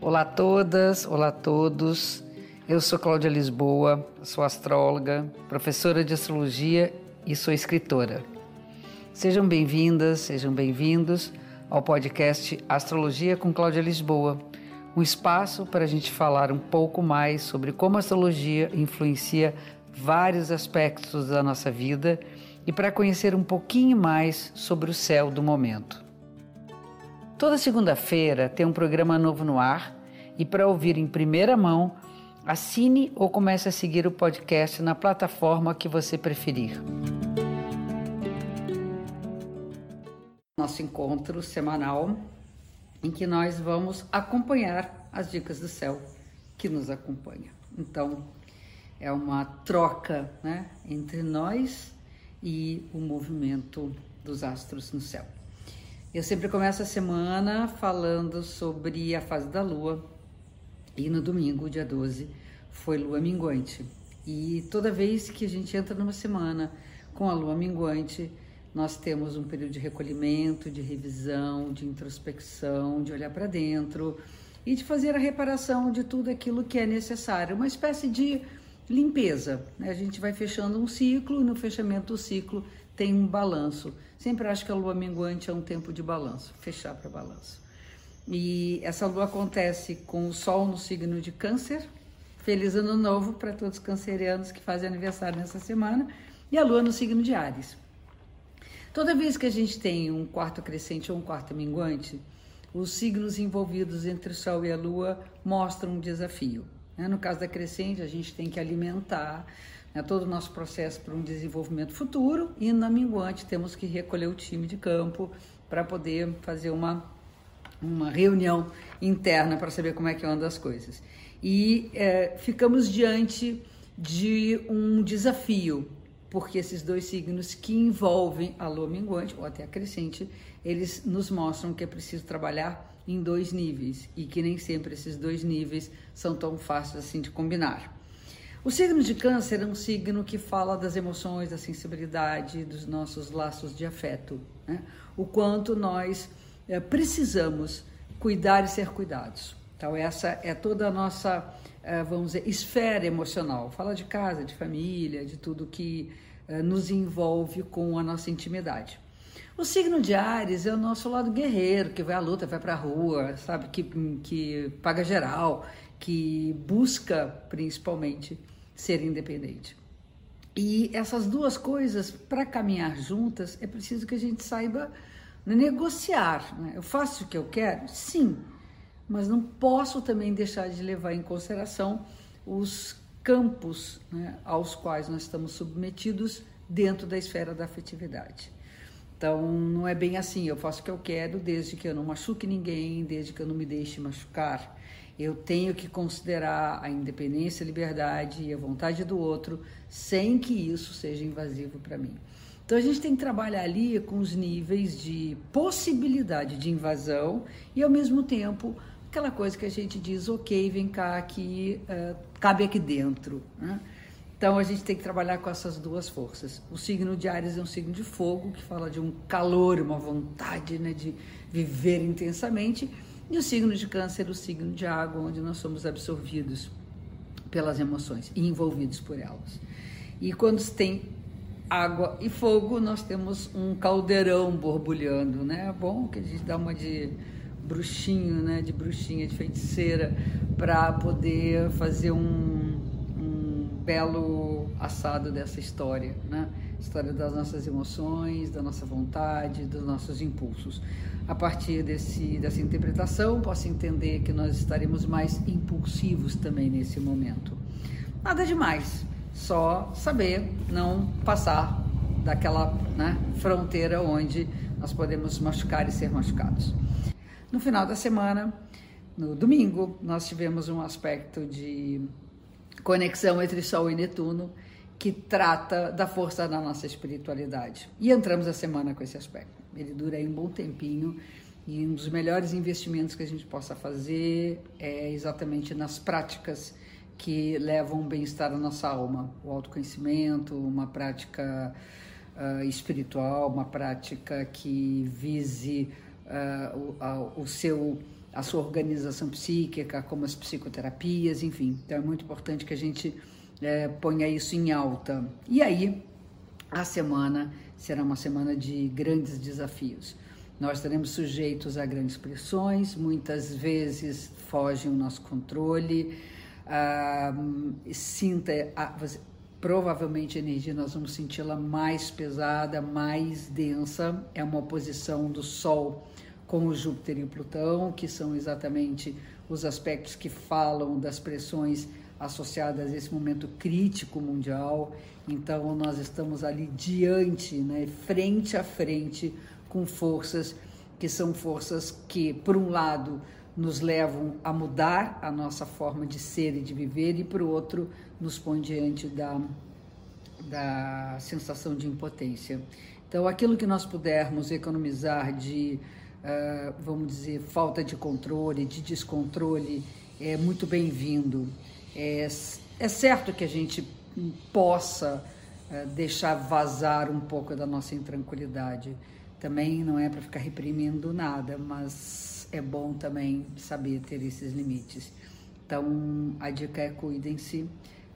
Olá a todas, olá a todos. Eu sou Cláudia Lisboa, sou astróloga, professora de astrologia e sou escritora. Sejam bem-vindas, sejam bem-vindos ao podcast Astrologia com Cláudia Lisboa, um espaço para a gente falar um pouco mais sobre como a astrologia influencia vários aspectos da nossa vida e para conhecer um pouquinho mais sobre o céu do momento. Toda segunda-feira tem um programa novo no ar e para ouvir em primeira mão, assine ou comece a seguir o podcast na plataforma que você preferir. Nosso encontro semanal em que nós vamos acompanhar as dicas do céu que nos acompanha. Então, é uma troca né, entre nós e o movimento dos astros no céu. Eu sempre começo a semana falando sobre a fase da lua, e no domingo, dia 12, foi lua minguante. E toda vez que a gente entra numa semana com a lua minguante, nós temos um período de recolhimento, de revisão, de introspecção, de olhar para dentro e de fazer a reparação de tudo aquilo que é necessário, uma espécie de limpeza. Né? A gente vai fechando um ciclo e no fechamento do ciclo tem um balanço. Sempre acho que a lua minguante é um tempo de balanço, fechar para balanço. E essa lua acontece com o Sol no signo de Câncer. Feliz Ano Novo para todos os cancerianos que fazem aniversário nessa semana. E a Lua no signo de Ares. Toda vez que a gente tem um quarto crescente ou um quarto minguante, os signos envolvidos entre o Sol e a Lua mostram um desafio. Né? No caso da crescente, a gente tem que alimentar né, todo o nosso processo para um desenvolvimento futuro, e na minguante temos que recolher o time de campo para poder fazer uma uma reunião interna para saber como é que andam as coisas. E é, ficamos diante de um desafio, porque esses dois signos que envolvem a lua minguante ou até a crescente, eles nos mostram que é preciso trabalhar em dois níveis e que nem sempre esses dois níveis são tão fáceis assim de combinar. O signo de Câncer é um signo que fala das emoções, da sensibilidade, dos nossos laços de afeto, né? o quanto nós é, precisamos cuidar e ser cuidados. Então, essa é toda a nossa, é, vamos dizer, esfera emocional. Fala de casa, de família, de tudo que é, nos envolve com a nossa intimidade. O signo de Ares é o nosso lado guerreiro, que vai à luta, vai para a rua, sabe, que, que paga geral, que busca principalmente ser independente. E essas duas coisas, para caminhar juntas, é preciso que a gente saiba negociar. Né? Eu faço o que eu quero? Sim, mas não posso também deixar de levar em consideração os campos né, aos quais nós estamos submetidos dentro da esfera da afetividade. Então, não é bem assim, eu faço o que eu quero desde que eu não machuque ninguém, desde que eu não me deixe machucar. Eu tenho que considerar a independência, a liberdade e a vontade do outro, sem que isso seja invasivo para mim. Então a gente tem que trabalhar ali com os níveis de possibilidade de invasão e ao mesmo tempo aquela coisa que a gente diz, ok, vem cá aqui, uh, cabe aqui dentro. Né? Então a gente tem que trabalhar com essas duas forças. O signo de Ares é um signo de fogo que fala de um calor, uma vontade né, de viver intensamente, e o signo de Câncer, o signo de água, onde nós somos absorvidos pelas emoções e envolvidos por elas. E quando tem água e fogo, nós temos um caldeirão borbulhando, né? É bom que a gente dá uma de bruxinho, né? De bruxinha, de feiticeira, para poder fazer um belo assado dessa história, né? História das nossas emoções, da nossa vontade, dos nossos impulsos. A partir desse, dessa interpretação, posso entender que nós estaremos mais impulsivos também nesse momento. Nada demais só saber não passar daquela né, fronteira onde nós podemos machucar e ser machucados. No final da semana, no domingo, nós tivemos um aspecto de conexão entre Sol e Netuno que trata da força da nossa espiritualidade. E entramos a semana com esse aspecto. Ele dura aí um bom tempinho e um dos melhores investimentos que a gente possa fazer é exatamente nas práticas que levam bem-estar à nossa alma. O autoconhecimento, uma prática uh, espiritual, uma prática que vise uh, o, a, o seu a sua organização psíquica, como as psicoterapias, enfim. Então é muito importante que a gente é, ponha isso em alta. E aí, a semana será uma semana de grandes desafios. Nós estaremos sujeitos a grandes pressões, muitas vezes fogem o nosso controle. Ah, sinta, ah, provavelmente a energia nós vamos senti-la mais pesada, mais densa. É uma oposição do Sol com o Júpiter e o Plutão, que são exatamente os aspectos que falam das pressões associadas a esse momento crítico mundial. Então, nós estamos ali diante, né, frente a frente, com forças que são forças que, por um lado, nos levam a mudar a nossa forma de ser e de viver, e, por outro, nos põe diante da, da sensação de impotência. Então, aquilo que nós pudermos economizar de uh, vamos dizer, falta de controle, de descontrole, é muito bem-vindo. É, é certo que a gente possa uh, deixar vazar um pouco da nossa intranquilidade. Também não é para ficar reprimindo nada, mas é bom também saber ter esses limites. Então, a dica é cuidem-se,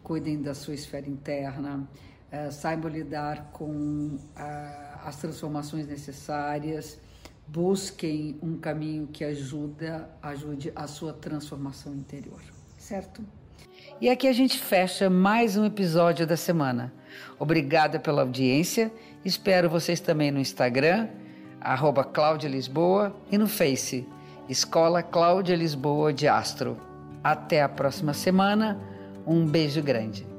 cuidem da sua esfera interna, uh, saibam lidar com as transformações necessárias, busquem um caminho que ajuda, ajude a sua transformação interior, certo? E aqui a gente fecha mais um episódio da semana. Obrigada pela audiência. Espero vocês também no Instagram, arroba Cláudia Lisboa, e no Face, Escola Cláudia Lisboa de Astro. Até a próxima semana. Um beijo grande.